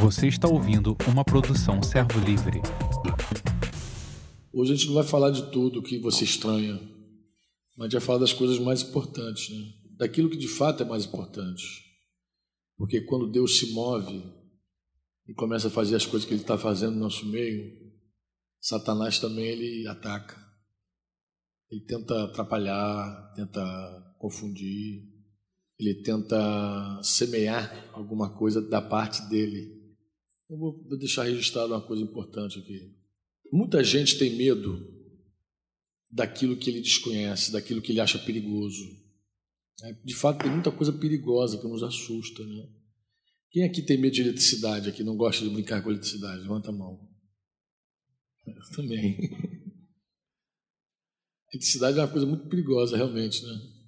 Você está ouvindo uma produção Servo Livre. Hoje a gente não vai falar de tudo que você estranha, mas a gente vai falar das coisas mais importantes, né? daquilo que de fato é mais importante. Porque quando Deus se move e começa a fazer as coisas que Ele está fazendo no nosso meio, Satanás também ele ataca. Ele tenta atrapalhar, tenta confundir, ele tenta semear alguma coisa da parte dele. Eu vou deixar registrado uma coisa importante aqui. Muita gente tem medo daquilo que ele desconhece, daquilo que ele acha perigoso. É, de fato, tem muita coisa perigosa que nos assusta. Né? Quem aqui tem medo de eletricidade, aqui não gosta de brincar com eletricidade? Levanta a mão. Eu também. eletricidade é uma coisa muito perigosa, realmente, né?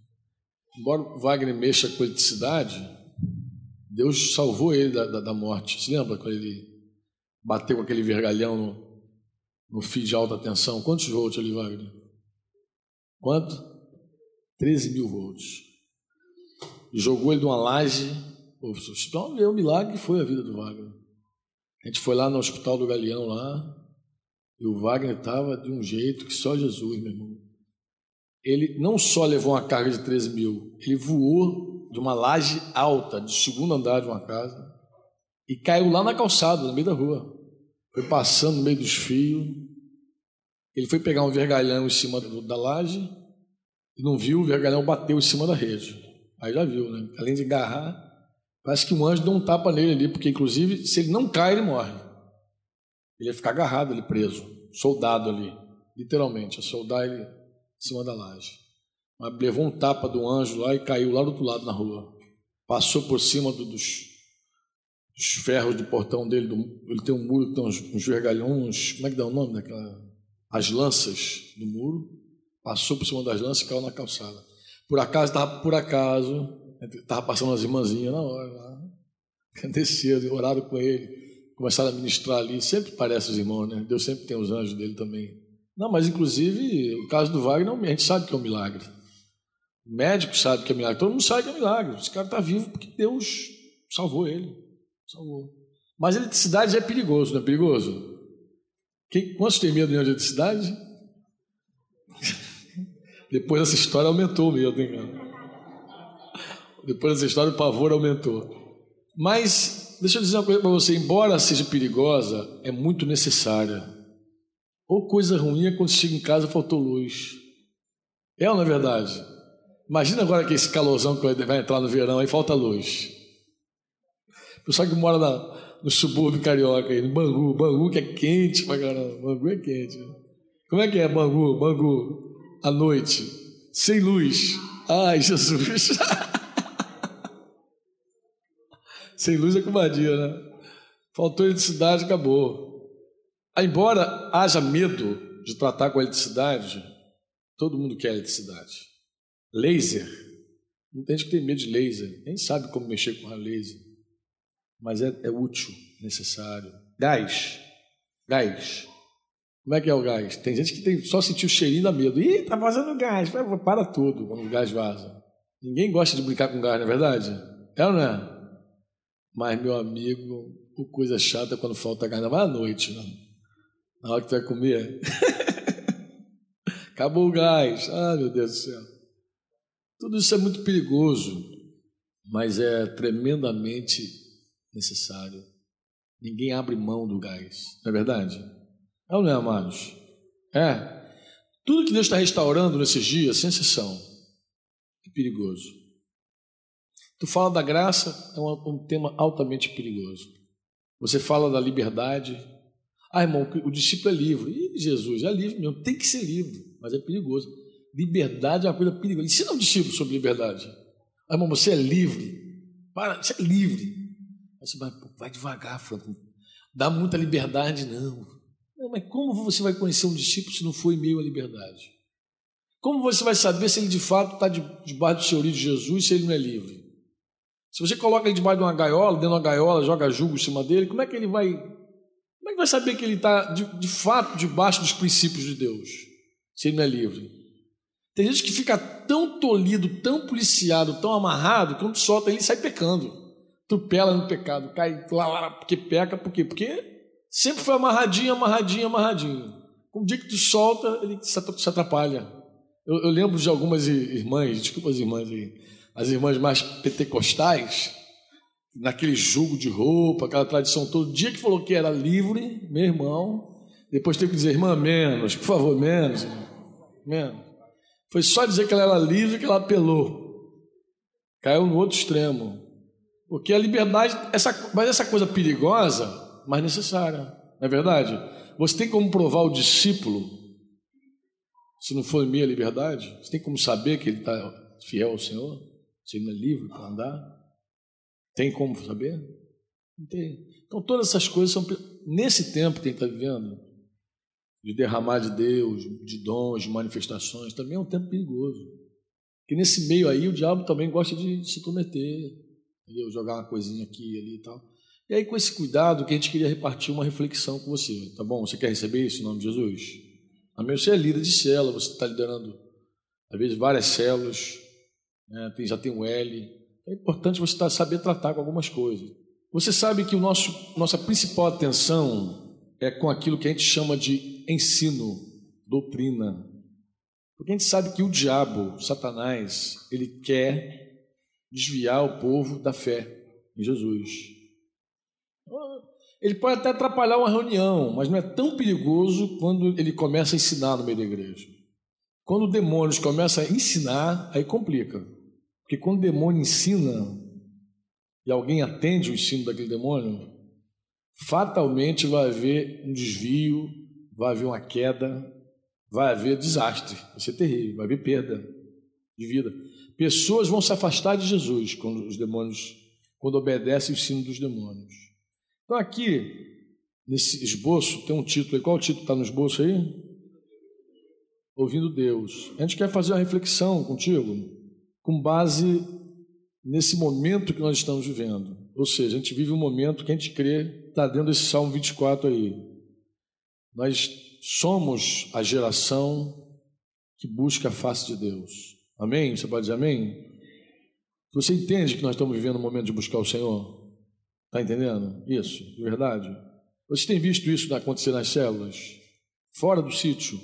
Embora Wagner mexa com eletricidade, Deus salvou ele da, da, da morte. Se lembra quando ele bateu com aquele vergalhão no, no fio de alta tensão? Quantos volts ali, Wagner? Quanto? 13 mil volts. Jogou ele de uma laje. Então, é o milagre que foi a vida do Wagner. A gente foi lá no Hospital do Galeão, lá, e o Wagner estava de um jeito que só Jesus, meu irmão ele não só levou uma carga de 13 mil, ele voou de uma laje alta, de segundo andar de uma casa, e caiu lá na calçada, no meio da rua. Foi passando no meio dos fios. Ele foi pegar um vergalhão em cima da laje e não viu, o vergalhão bateu em cima da rede. Aí já viu, né? Além de agarrar, parece que um anjo deu um tapa nele ali, porque inclusive, se ele não cai, ele morre. Ele ia ficar agarrado ali, preso, soldado ali, literalmente, a soldar ele em cima da laje. Mas levou um tapa do anjo lá e caiu lá do outro lado na rua. Passou por cima do, dos, dos, ferros do portão dele. Do, ele tem um muro, tem uns, uns vergalhões, como é que dá o nome daquela? As lanças do muro. Passou por cima das lanças e caiu na calçada. Por acaso, por acaso, estava passando as irmãzinhas na hora lá. Desceram, oraram com ele, começaram a ministrar ali. Sempre parece os irmãos, né? Deus sempre tem os anjos dele também não, mas inclusive o caso do Wagner, a gente sabe que é um milagre. O médico sabe que é milagre, todo mundo sabe que é milagre. Esse cara está vivo porque Deus salvou ele. Salvou. Mas a eletricidade é perigoso, não é perigoso? Quem, quantos tem medo de eletricidade? Depois dessa história aumentou o medo, hein, cara? Depois dessa história o pavor aumentou. Mas, deixa eu dizer uma coisa para você: embora seja perigosa, é muito necessária. Ou coisa ruim é quando chega em casa faltou luz. É ou não é verdade? Imagina agora que esse calorzão que vai entrar no verão aí falta luz. O pessoal que mora na, no subúrbio carioca aí, no Bangu, Bangu que é quente pra caramba. Bangu é quente. Como é que é Bangu? Bangu, à noite, sem luz. Ai, Jesus. sem luz é comadinha, né? Faltou eletricidade, acabou. Embora haja medo de tratar com eletricidade, todo mundo quer eletricidade. Laser, não tem gente que tem medo de laser, nem sabe como mexer com a laser, mas é, é útil, necessário. Gás, gás. Como é que é o gás? Tem gente que tem, só sentiu o cheirinho dá medo. Ih, tá vazando gás. Para tudo quando o gás vaza. Ninguém gosta de brincar com gás, não é verdade? É ou não é? Mas, meu amigo, o coisa chata é quando falta gás, vai à noite, não. Na hora que tu vai comer. Acabou o gás. Ah, meu Deus do céu. Tudo isso é muito perigoso, mas é tremendamente necessário. Ninguém abre mão do gás, não é verdade? É ou não é, amados? É. Tudo que Deus está restaurando nesses dias, sem exceção, é perigoso. Tu fala da graça, é um tema altamente perigoso. Você fala da liberdade, ah, irmão, o discípulo é livre. E Jesus é livre mesmo, tem que ser livre, mas é perigoso. Liberdade é uma coisa perigosa. Ensina um discípulo sobre liberdade. Ah, irmão, você é livre. Para, você é livre. Você vai, vai devagar, Franco. Dá muita liberdade, não. não. Mas como você vai conhecer um discípulo se não em meio à liberdade? Como você vai saber se ele de fato está debaixo do senhorio de Jesus se ele não é livre? Se você coloca ele debaixo de uma gaiola, dentro de uma gaiola, joga julgo em cima dele, como é que ele vai que vai saber que ele está de, de fato debaixo dos princípios de Deus, se ele não é livre? Tem gente que fica tão tolhido, tão policiado, tão amarrado, que quando solta ele sai pecando. tupela no pecado, cai lá, lá, porque peca, por quê? Porque sempre foi amarradinho, amarradinho, amarradinho. Um dia que tu solta, ele se atrapalha. Eu, eu lembro de algumas irmãs, desculpa as irmãs aí, as irmãs mais pentecostais, naquele jugo de roupa, aquela tradição todo dia que falou que era livre, meu irmão, depois teve que dizer, irmã, menos, por favor, menos, menos. Foi só dizer que ela era livre que ela apelou. Caiu no outro extremo. Porque a liberdade, essa, mas essa coisa perigosa, mas necessária, não é verdade? Você tem como provar o discípulo, se não for minha liberdade, você tem como saber que ele está fiel ao Senhor, se ele não é livre para andar? Tem como saber? Não tem. Então todas essas coisas são nesse tempo que a gente está vivendo, de derramar de Deus, de dons, de manifestações, também é um tempo perigoso. Porque nesse meio aí o diabo também gosta de se prometer, entendeu? jogar uma coisinha aqui ali e tal. E aí, com esse cuidado, que a gente queria repartir uma reflexão com você, tá bom? Você quer receber isso em nome de Jesus? Amém? Você é líder de célula, você está liderando, às vezes, várias células, né? Tem, já tem um L. É importante você saber tratar com algumas coisas. Você sabe que o nosso, nossa principal atenção é com aquilo que a gente chama de ensino, doutrina. Porque a gente sabe que o diabo, Satanás, ele quer desviar o povo da fé em Jesus. Ele pode até atrapalhar uma reunião, mas não é tão perigoso quando ele começa a ensinar no meio da igreja. Quando demônios começam a ensinar, aí complica. Porque quando o demônio ensina e alguém atende o ensino daquele demônio, fatalmente vai haver um desvio, vai haver uma queda, vai haver desastre, vai ser terrível, vai haver perda de vida. Pessoas vão se afastar de Jesus quando os demônios, quando obedecem o ensino dos demônios. Então aqui, nesse esboço, tem um título aí. Qual título está no esboço aí? Ouvindo Deus. A gente quer fazer uma reflexão contigo, com base nesse momento que nós estamos vivendo. Ou seja, a gente vive um momento que a gente crê, está dentro desse Salmo 24 aí. Nós somos a geração que busca a face de Deus. Amém? Você pode dizer amém? Você entende que nós estamos vivendo um momento de buscar o Senhor? Está entendendo? Isso, de verdade? Você tem visto isso acontecer nas células? Fora do sítio,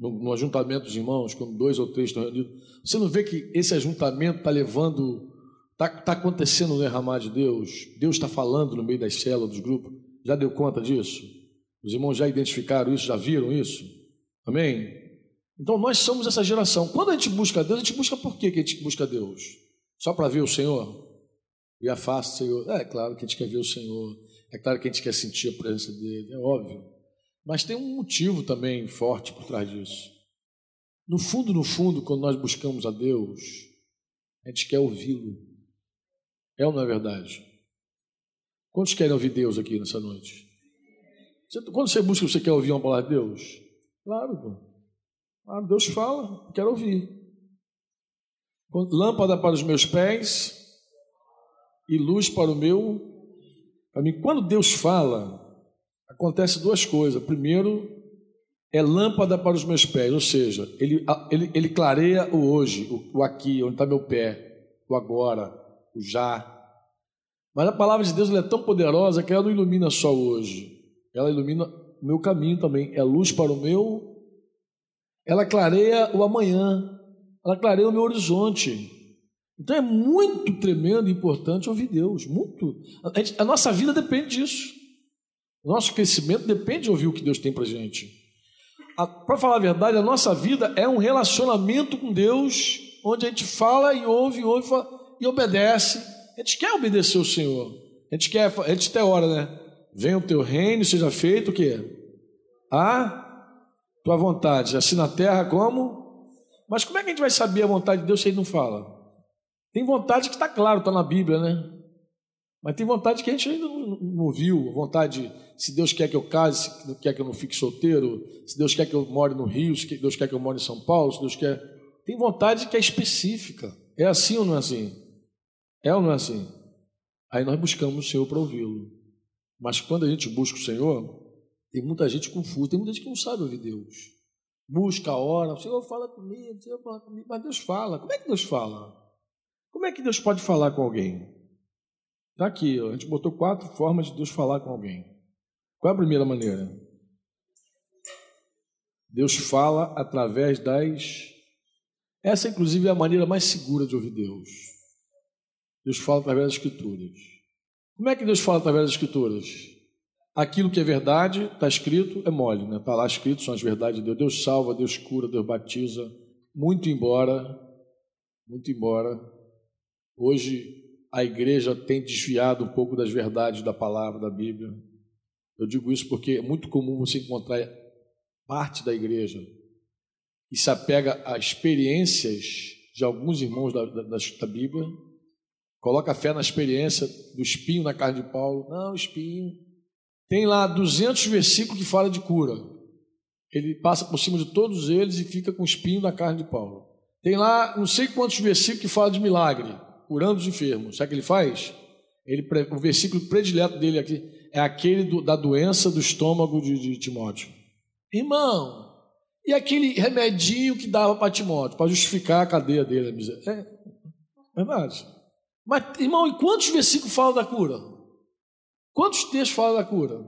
no, no ajuntamento dos irmãos, quando dois ou três estão reunidos. Você não vê que esse ajuntamento está levando, está tá acontecendo no derramar de Deus? Deus está falando no meio das células, dos grupos. Já deu conta disso? Os irmãos já identificaram isso, já viram isso? Amém? Então nós somos essa geração. Quando a gente busca Deus, a gente busca por quê que a gente busca Deus? Só para ver o Senhor? E afasta o Senhor? É, claro que a gente quer ver o Senhor. É claro que a gente quer sentir a presença dele, é óbvio. Mas tem um motivo também forte por trás disso. No fundo, no fundo, quando nós buscamos a Deus, a gente quer ouvi-lo. É ou não é verdade? Quantos querem ouvir Deus aqui nessa noite? Quando você busca, você quer ouvir uma palavra de Deus? Claro, pô. Claro, Deus fala, quero ouvir. Lâmpada para os meus pés e luz para o meu para mim. Quando Deus fala, acontece duas coisas. Primeiro, é lâmpada para os meus pés, ou seja, ele, ele, ele clareia o hoje, o, o aqui, onde está meu pé, o agora, o já. Mas a palavra de Deus é tão poderosa que ela não ilumina só hoje, ela ilumina o meu caminho também, é luz para o meu. Ela clareia o amanhã, ela clareia o meu horizonte. Então é muito tremendo e importante ouvir Deus, muito. A, gente, a nossa vida depende disso. O nosso crescimento depende de ouvir o que Deus tem para gente. Para falar a verdade, a nossa vida é um relacionamento com Deus, onde a gente fala e ouve, ouve e obedece. A gente quer obedecer o Senhor. A gente quer, a gente tem hora, né? Venha o teu reino, seja feito o quê? A tua vontade, assim na terra como? Mas como é que a gente vai saber a vontade de Deus se ele não fala? Tem vontade que está claro, está na Bíblia, né? Mas tem vontade que a gente ainda não, não viu. Vontade, se Deus quer que eu case, se quer que eu não fique solteiro, se Deus quer que eu more no Rio, se Deus quer que eu more em São Paulo, se Deus quer. Tem vontade que é específica. É assim ou não é assim? É ou não é assim? Aí nós buscamos o Senhor para ouvi-lo. Mas quando a gente busca o Senhor, tem muita gente confusa, tem muita gente que não sabe ouvir Deus. Busca, ora, o Senhor fala comigo, o Senhor fala comigo, mas Deus fala. Como é que Deus fala? Como é que Deus pode falar com alguém? Está aqui, a gente botou quatro formas de Deus falar com alguém. Qual é a primeira maneira? Deus fala através das. Essa, inclusive, é a maneira mais segura de ouvir Deus. Deus fala através das Escrituras. Como é que Deus fala através das Escrituras? Aquilo que é verdade, está escrito, é mole, né? Está lá escrito, são as verdades de Deus. Deus salva, Deus cura, Deus batiza. Muito embora, muito embora, hoje a igreja tem desviado um pouco das verdades da palavra da Bíblia. Eu digo isso porque é muito comum você encontrar parte da igreja e se apega a experiências de alguns irmãos da, da, da Bíblia, coloca fé na experiência do espinho na carne de Paulo. Não, espinho. Tem lá 200 versículos que fala de cura. Ele passa por cima de todos eles e fica com o espinho na carne de Paulo. Tem lá não sei quantos versículos que fala de milagre curando os enfermos. Sabe o que ele faz? Ele, o versículo predileto dele aqui é aquele do, da doença do estômago de, de Timóteo. Irmão, e aquele remedinho que dava para Timóteo, para justificar a cadeia dele. É verdade. Mas, irmão, e quantos versículos falam da cura? Quantos textos falam da cura?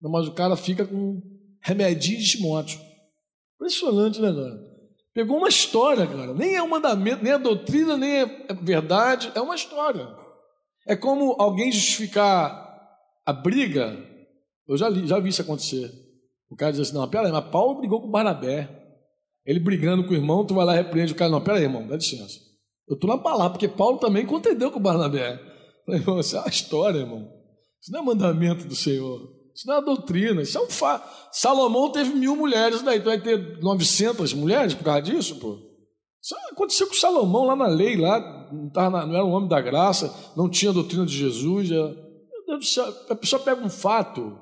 Mas o cara fica com remedinho de Timóteo. Impressionante, né, cara? Pegou uma história, cara. Nem é um mandamento, nem é doutrina, nem é verdade. É uma história. É como alguém justificar a briga. Eu já, li, já vi isso acontecer. O cara diz assim: não, peraí, mas Paulo brigou com Barnabé. Ele brigando com o irmão, tu vai lá e repreende o cara. Não, peraí, irmão, dá licença. Eu estou na palavra, porque Paulo também contendeu com Barnabé. Falei, irmão, isso é uma história, irmão. Isso não é mandamento do Senhor. Isso não é doutrina, isso é um fato. Salomão teve mil mulheres, daí tu vai ter 900 mulheres por causa disso, pô. Isso aconteceu com Salomão lá na lei, lá não, na, não era um homem da graça, não tinha a doutrina de Jesus. Do céu, a pessoa pega um fato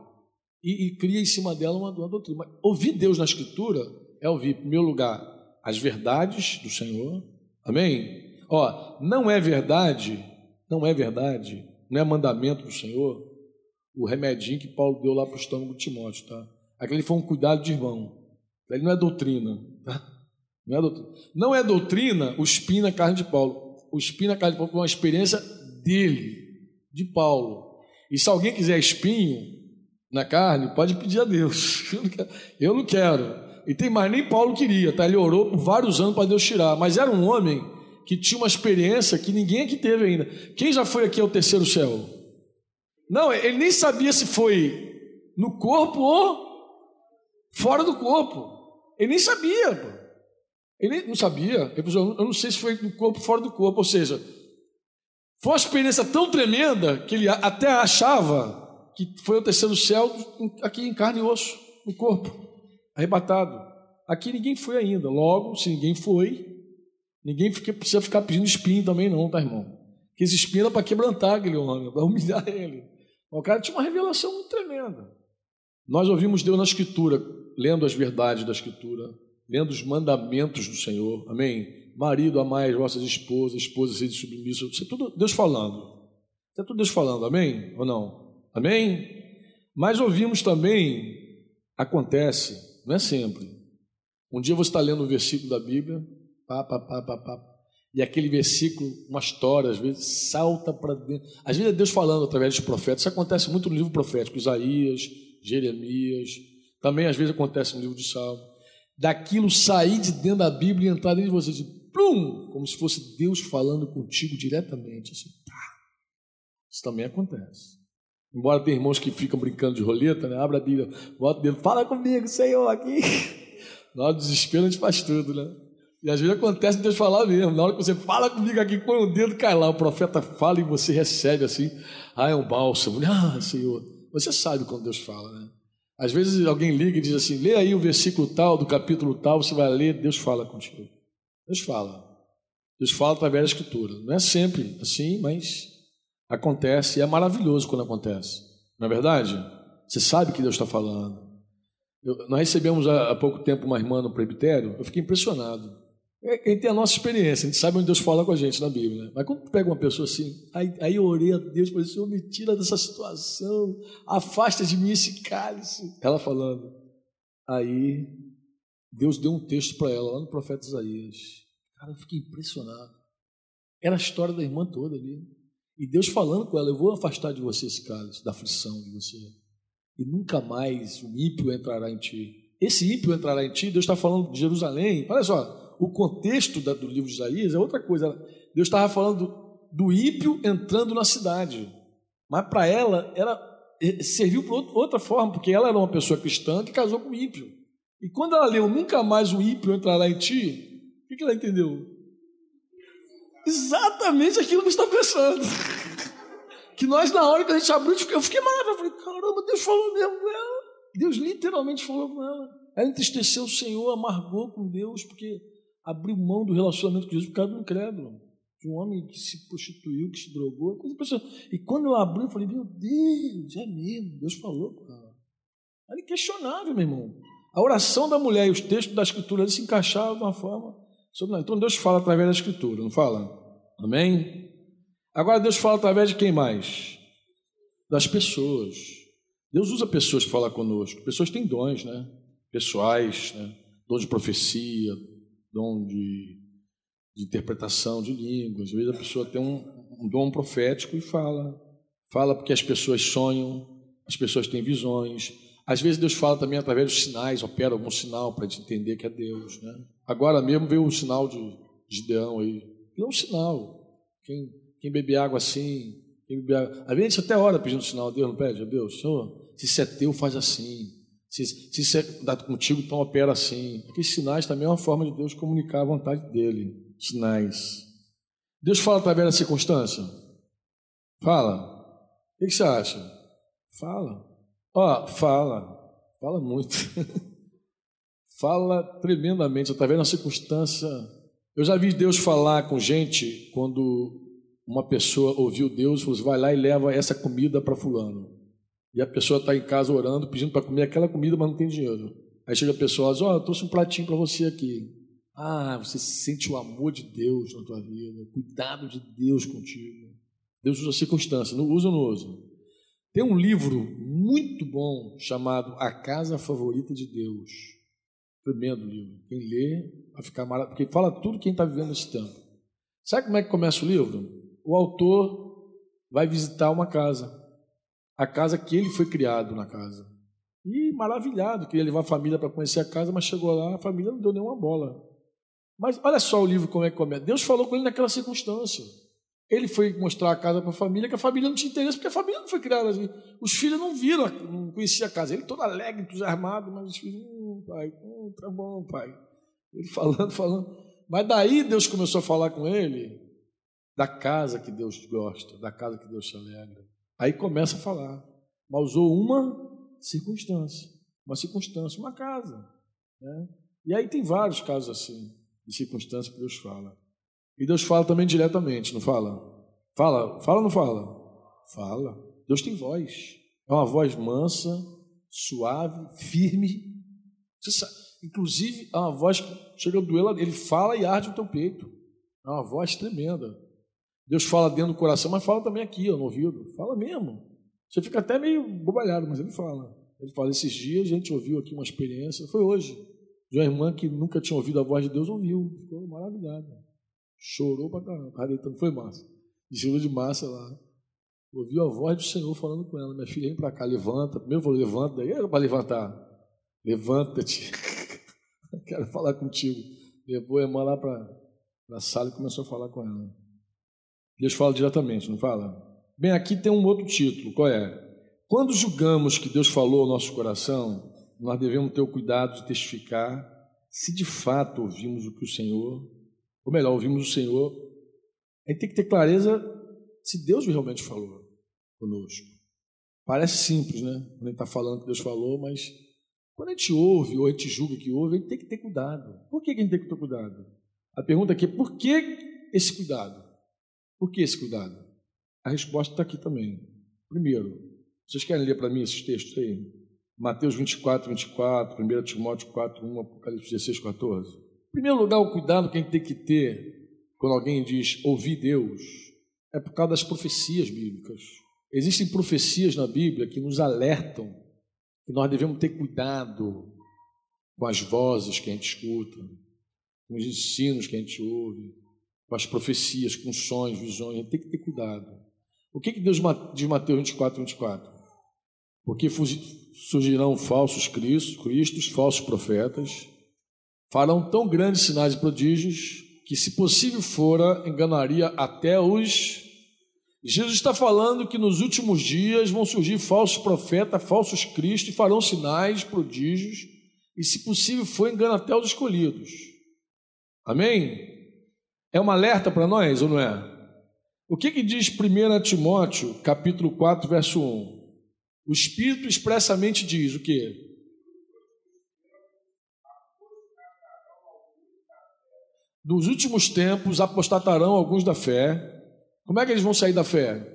e, e cria em cima dela uma, uma doutrina. Mas ouvir Deus na Escritura é ouvir, em primeiro lugar, as verdades do Senhor. Amém? Ó, não é verdade, não é verdade, não é mandamento do Senhor o remedinho que Paulo deu lá para o estômago de Timóteo, tá? Aquele foi um cuidado de irmão. Ele não é doutrina, tá? Não é doutrina. Não é doutrina o espinho na carne de Paulo. O espinho na carne de Paulo foi uma experiência dele, de Paulo. E se alguém quiser espinho na carne, pode pedir a Deus. Eu não quero. E tem mais, nem Paulo queria, tá? Ele orou por vários anos para Deus tirar. Mas era um homem que tinha uma experiência que ninguém aqui teve ainda. Quem já foi aqui ao terceiro céu? Não, ele nem sabia se foi no corpo ou fora do corpo. Ele nem sabia. Ele não sabia. Eu não sei se foi no corpo ou fora do corpo. Ou seja, foi uma experiência tão tremenda que ele até achava que foi o terceiro céu aqui em carne e osso, no corpo, arrebatado. Aqui ninguém foi ainda. Logo, se ninguém foi, ninguém precisa ficar pedindo espinho também, não, tá, irmão? Que esse espinho era para quebrantar aquele homem, para humilhar ele. O cara tinha uma revelação muito tremenda. Nós ouvimos Deus na Escritura, lendo as verdades da Escritura, lendo os mandamentos do Senhor. Amém? Marido, amai as vossas esposas, esposas, sede submissas. Isso é tudo Deus falando. Isso é tudo Deus falando. Amém? Ou não? Amém? Mas ouvimos também, acontece, não é sempre. Um dia você está lendo um versículo da Bíblia, pá, pá, pá, pá, pá, e aquele versículo, uma história, às vezes salta para dentro. Às vezes é Deus falando através dos profetas. Isso acontece muito no livro profético, Isaías, Jeremias. Também às vezes acontece no livro de Salmo. Daquilo sair de dentro da Bíblia e entrar dentro de você, plum, como se fosse Deus falando contigo diretamente. Assim, tá. Isso também acontece. Embora tenha irmãos que ficam brincando de roleta, né? Abre a Bíblia, bota o dedo, fala comigo, Senhor, aqui. Na hora do desespero a gente faz tudo, né? E às vezes acontece Deus falar mesmo. Na hora que você fala comigo aqui, põe o dedo, cai lá. O profeta fala e você recebe assim. Ah, é um bálsamo. Ah, Senhor. Você sabe quando Deus fala, né? Às vezes alguém liga e diz assim: lê aí o versículo tal, do capítulo tal, você vai ler, Deus fala contigo. Deus fala. Deus fala através da Escritura. Não é sempre assim, mas acontece. E é maravilhoso quando acontece. Não é verdade? Você sabe que Deus está falando. Eu, nós recebemos há, há pouco tempo uma irmã no presbitério, eu fiquei impressionado. É, quem tem a nossa experiência, a gente sabe onde Deus fala com a gente na Bíblia. Né? Mas quando tu pega uma pessoa assim, aí, aí eu orei a Deus, falei, Senhor, me tira dessa situação, afasta de mim esse cálice. Ela falando. Aí Deus deu um texto para ela lá no profeta Isaías. Cara, eu fiquei impressionado. Era a história da irmã toda ali. E Deus falando com ela: Eu vou afastar de você esse cálice, da aflição de você. E nunca mais o ímpio entrará em ti. Esse ímpio entrará em ti, Deus está falando de Jerusalém. Olha só, o contexto do livro de Isaías é outra coisa. Deus estava falando do ímpio entrando na cidade. Mas para ela, ela eh, serviu para outra forma, porque ela era uma pessoa cristã que casou com o ímpio. E quando ela leu Nunca mais o ímpio entrará em ti, o que ela entendeu? Exatamente aquilo que está pensando. que nós, na hora que a gente abriu, eu fiquei maravilhoso. Eu falei, caramba, Deus falou mesmo com ela. Deus literalmente falou com ela. Ela entristeceu o Senhor, amargou com Deus, porque abriu mão do relacionamento com Jesus por causa um incrédulo. De um homem que se prostituiu, que se drogou. Coisa e quando eu abri, eu falei, meu Deus, é mesmo, Deus falou com ela. Era inquestionável, meu irmão. A oração da mulher e os textos da Escritura se encaixavam de uma forma então Deus fala através da Escritura, não fala? Amém? Agora Deus fala através de quem mais? Das pessoas. Deus usa pessoas para falar conosco. Pessoas têm dons, né? Pessoais, né? dom de profecia, dom de, de interpretação de línguas. Às vezes a pessoa tem um, um dom profético e fala. Fala porque as pessoas sonham, as pessoas têm visões. Às vezes Deus fala também através dos sinais, opera algum sinal para a gente entender que é Deus, né? Agora mesmo veio o sinal de Gideão aí. É um sinal. Quem, quem beber água assim, quem beber água. Às vezes a gente até ora pedindo sinal, Deus não pede, Deus, Senhor, se isso é teu, faz assim. Se, se isso é dado contigo, então opera assim. Aqueles sinais também é uma forma de Deus comunicar a vontade dele. Sinais. Deus fala através da circunstância? Fala. O que você acha? Fala. Ó, fala. Fala muito. fala tremendamente, através da circunstância. Eu já vi Deus falar com gente quando uma pessoa ouviu Deus e falou assim, vai lá e leva essa comida para fulano. E a pessoa está em casa orando, pedindo para comer aquela comida, mas não tem dinheiro. Aí chega a pessoa e diz, ó, oh, eu trouxe um pratinho para você aqui. Ah, você sente o amor de Deus na tua vida, o cuidado de Deus contigo. Deus usa circunstância, não usa ou não usa? Tem um livro muito bom chamado A Casa Favorita de Deus. Tremendo livro. Quem lê vai ficar maravilhoso, porque fala tudo quem está vivendo esse tempo. Sabe como é que começa o livro? O autor vai visitar uma casa, a casa que ele foi criado na casa. E maravilhado, queria levar a família para conhecer a casa, mas chegou lá, a família não deu nenhuma bola. Mas olha só o livro como é que começa. Deus falou com ele naquela circunstância. Ele foi mostrar a casa para a família, que a família não tinha interesse, porque a família não foi criada assim. Os filhos não viram, não conheciam a casa. Ele todo alegre, entusiasmado, mas os filhos, hum, pai, hum, tá bom, pai. Ele falando, falando. Mas daí Deus começou a falar com ele da casa que Deus gosta, da casa que Deus se alegra. Aí começa a falar. Mas usou uma circunstância, uma circunstância, uma casa. Né? E aí tem vários casos assim, de circunstâncias que Deus fala. E Deus fala também diretamente, não fala? Fala, fala ou não fala? Fala. Deus tem voz. É uma voz mansa, suave, firme. Inclusive, é uma voz que chega a doer, ele fala e arde o teu peito. É uma voz tremenda. Deus fala dentro do coração, mas fala também aqui, ó, no ouvido. Fala mesmo. Você fica até meio bobalhado, mas ele fala. Ele fala, esses dias a gente ouviu aqui uma experiência, foi hoje, de uma irmã que nunca tinha ouvido a voz de Deus, ouviu. Ficou maravilhada. Chorou pra caramba. Estava foi massa. Chegou de massa lá. Ouviu a voz do Senhor falando com ela. Minha filha, vem para cá, levanta. Primeiro falou, levanta. Daí era para levantar. Levanta-te. Quero falar contigo. Levou a irmã lá para a sala e começou a falar com ela. Deus fala diretamente, não fala? Bem, aqui tem um outro título. Qual é? Quando julgamos que Deus falou ao nosso coração, nós devemos ter o cuidado de testificar se de fato ouvimos o que o Senhor ou melhor, ouvimos o Senhor, a gente tem que ter clareza se Deus realmente falou conosco. Parece simples, né? Quando a gente está falando que Deus falou, mas quando a gente ouve ou a gente julga que ouve, a gente tem que ter cuidado. Por que a gente tem que ter cuidado? A pergunta aqui é por que esse cuidado? Por que esse cuidado? A resposta está aqui também. Primeiro, vocês querem ler para mim esses textos aí? Mateus 24, 24, 1 Timóteo 4, 1, Apocalipse 16, 14 primeiro lugar, o cuidado que a gente tem que ter quando alguém diz ouvir Deus é por causa das profecias bíblicas. Existem profecias na Bíblia que nos alertam que nós devemos ter cuidado com as vozes que a gente escuta, com os ensinos que a gente ouve, com as profecias, com sonhos, visões. A gente tem que ter cuidado. O que, que Deus diz Mateus 24, 24? Porque surgirão falsos cristos, cristos, falsos profetas, farão tão grandes sinais e prodígios que, se possível fora, enganaria até os. Jesus está falando que nos últimos dias vão surgir falsos profetas, falsos cristos, e farão sinais, prodígios, e, se possível for, engana até os escolhidos. Amém? É um alerta para nós ou não é? O que, que diz 1 Timóteo, capítulo 4, verso 1? O Espírito expressamente diz o quê? Dos últimos tempos apostatarão alguns da fé. Como é que eles vão sair da fé?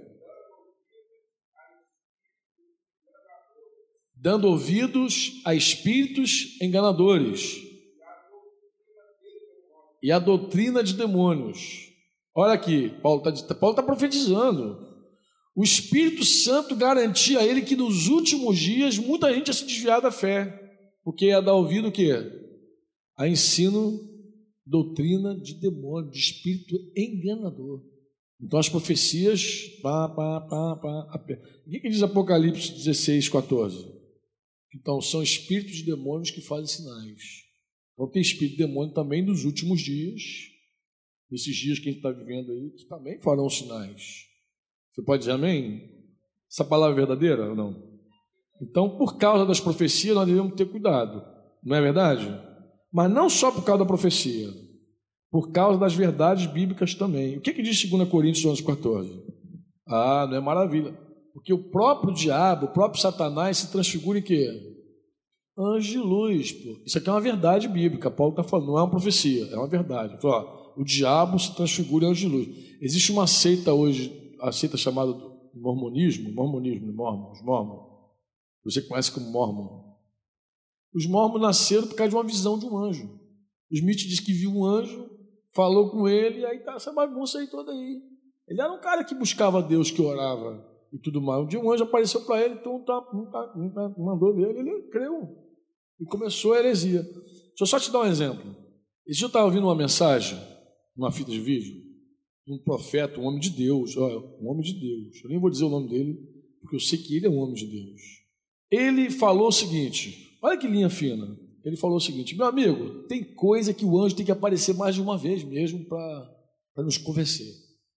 Dando ouvidos a espíritos enganadores e a doutrina de demônios. Olha aqui, Paulo está tá profetizando. O Espírito Santo garantia a ele que nos últimos dias muita gente ia se desviar da fé, porque ia dar ouvido o quê? A ensino doutrina de demônio, de espírito enganador. Então as profecias, pá, pá, pá, pá, o que, que diz Apocalipse 16, 14? Então são espíritos de demônios que fazem sinais. Então tem espírito de demônio também nos últimos dias, nesses dias que a gente está vivendo aí, que também farão sinais. Você pode dizer amém? Essa palavra é verdadeira ou não? Então, por causa das profecias, nós devemos ter cuidado, não é verdade? Mas não só por causa da profecia, por causa das verdades bíblicas também. O que, que diz 2 Coríntios 11, 14? Ah, não é maravilha. Porque o próprio diabo, o próprio Satanás se transfigura em quê? Anjo de luz. Pô. Isso aqui é uma verdade bíblica. Paulo está falando, não é uma profecia, é uma verdade. Ó, o diabo se transfigura em anjo de luz. Existe uma seita hoje, a seita chamada mormonismo, mormonismo, mormon, os mormons. Você conhece como mormon. Os mormons nasceram por causa de uma visão de um anjo. O Smith diz que viu um anjo, falou com ele, e aí tá essa bagunça aí toda aí. Ele era um cara que buscava Deus, que orava e tudo mais. Um dia um anjo apareceu para ele, então tá, tá, tá, mandou nele, ele creu. E começou a heresia. Deixa eu só te dar um exemplo. Esse eu estava ouvindo uma mensagem, numa fita de vídeo, de um profeta, um homem de Deus, um homem de Deus. Eu nem vou dizer o nome dele, porque eu sei que ele é um homem de Deus. Ele falou o seguinte: Olha que linha fina. Ele falou o seguinte: meu amigo, tem coisa que o anjo tem que aparecer mais de uma vez mesmo para nos convencer.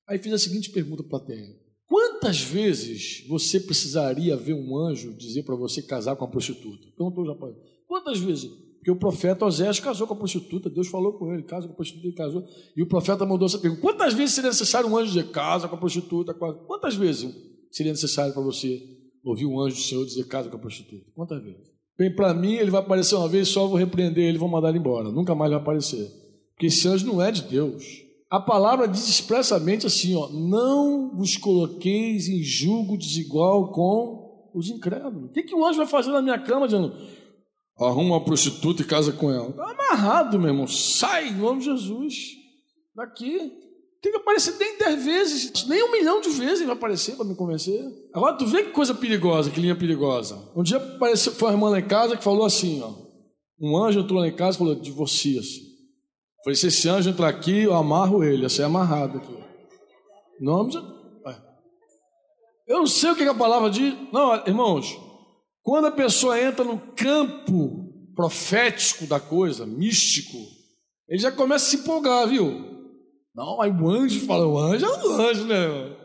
Aí fiz a seguinte pergunta para a plateia: Quantas vezes você precisaria ver um anjo dizer para você casar com a prostituta? Perguntou o rapaz. Quantas vezes? Porque o profeta Osés casou com a prostituta, Deus falou com ele, casa com a prostituta, ele casou. E o profeta mandou essa pergunta: Quantas vezes seria necessário um anjo dizer casa com a prostituta? Quantas vezes seria necessário para você ouvir um anjo do Senhor dizer casa com a prostituta? Quantas vezes? Vem para mim, ele vai aparecer uma vez só, vou repreender ele, vou mandar ele embora. Nunca mais vai aparecer. Porque esse anjo não é de Deus. A palavra diz expressamente assim: ó, não vos coloqueis em julgo desigual com os incrédulos. O que, que um anjo vai fazer na minha cama dizendo? Arruma uma prostituta e casa com ela. Está amarrado, meu irmão. Sai em nome de Jesus. Daqui. Tem que aparecer nem dez vezes, nem um milhão de vezes vai aparecer para me convencer. Agora tu vê que coisa perigosa, que linha perigosa. Um dia apareceu, foi uma irmã lá em casa que falou assim, ó. Um anjo entrou lá em casa e falou, divorcia-se. Falei, se esse anjo entrar aqui, eu amarro ele, ia é amarrado aqui. De... Eu não sei o que a palavra diz. Não, irmãos, quando a pessoa entra no campo profético da coisa, místico, ele já começa a se empolgar, viu? Não, aí o anjo fala, o anjo é um anjo, né?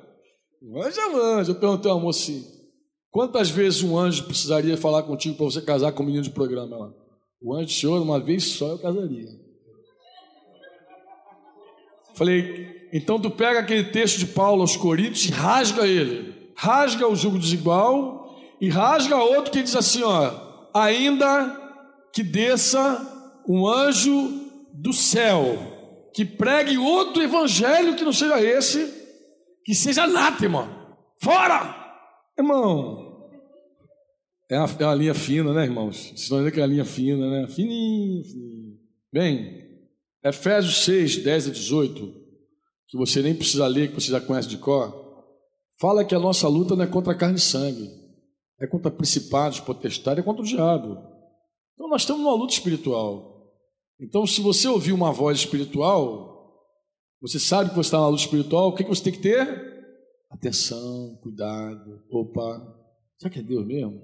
O anjo é um anjo. Eu perguntei ao assim, quantas vezes um anjo precisaria falar contigo para você casar com um menino de programa lá? O anjo senhor, uma vez só eu casaria. Falei, então tu pega aquele texto de Paulo aos Coríntios e rasga ele. Rasga o jugo desigual e rasga outro que diz assim, ó, ainda que desça um anjo do céu que pregue outro evangelho que não seja esse, que seja anátema. Fora! Irmão, é uma, é uma linha fina, né, irmãos? Vocês estão vendo que é uma linha fina, né? Fininho, fininho. Bem, Efésios 6, 10 a 18, que você nem precisa ler, que você já conhece de cor, fala que a nossa luta não é contra carne e sangue, é contra principados, potestades, é contra o diabo. Então nós estamos numa luta espiritual. Então, se você ouvir uma voz espiritual, você sabe que você está na luta espiritual, o que você tem que ter? atenção, cuidado. Opa, será que é Deus mesmo?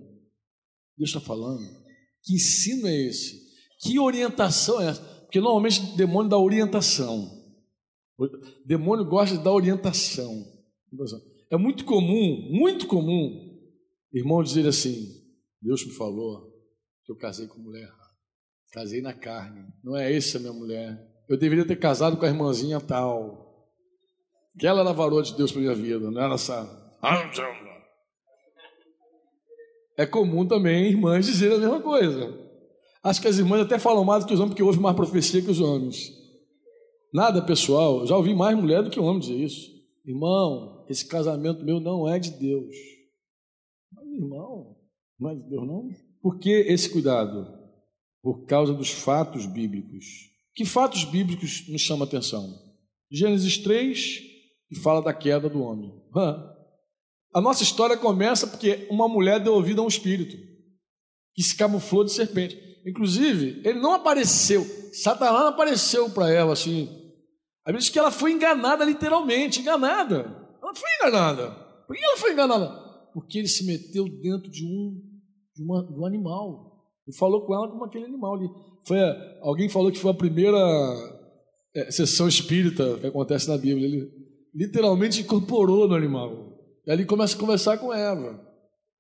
Deus está falando? Que ensino é esse? Que orientação é essa? Porque normalmente o demônio dá orientação. O demônio gosta de dar orientação. É muito comum, muito comum, irmão dizer assim: Deus me falou que eu casei com mulher errada. Casei na carne. Não é essa minha mulher. Eu deveria ter casado com a irmãzinha tal. Que ela era varou de Deus para minha vida, não era essa. É comum também irmãs dizerem a mesma coisa. Acho que as irmãs até falam mais do que os homens, porque ouvem mais profecia que os homens. Nada pessoal, já ouvi mais mulher do que homem dizer isso. Irmão, esse casamento meu não é de Deus. Mas, irmão, não é de Deus não? Por que esse cuidado? Por causa dos fatos bíblicos. Que fatos bíblicos nos chamam a atenção? Gênesis 3, que fala da queda do homem. A nossa história começa porque uma mulher deu ouvido a um espírito que se camuflou de serpente. Inclusive, ele não apareceu, Satanás não apareceu para ela assim. A Bíblia diz que ela foi enganada literalmente, enganada. Ela foi enganada. Por que ela foi enganada? Porque ele se meteu dentro de um, de, uma, de um animal. E falou com ela como aquele animal ali. Foi, alguém falou que foi a primeira é, sessão espírita que acontece na Bíblia. Ele literalmente incorporou no animal. E ali começa a conversar com Eva.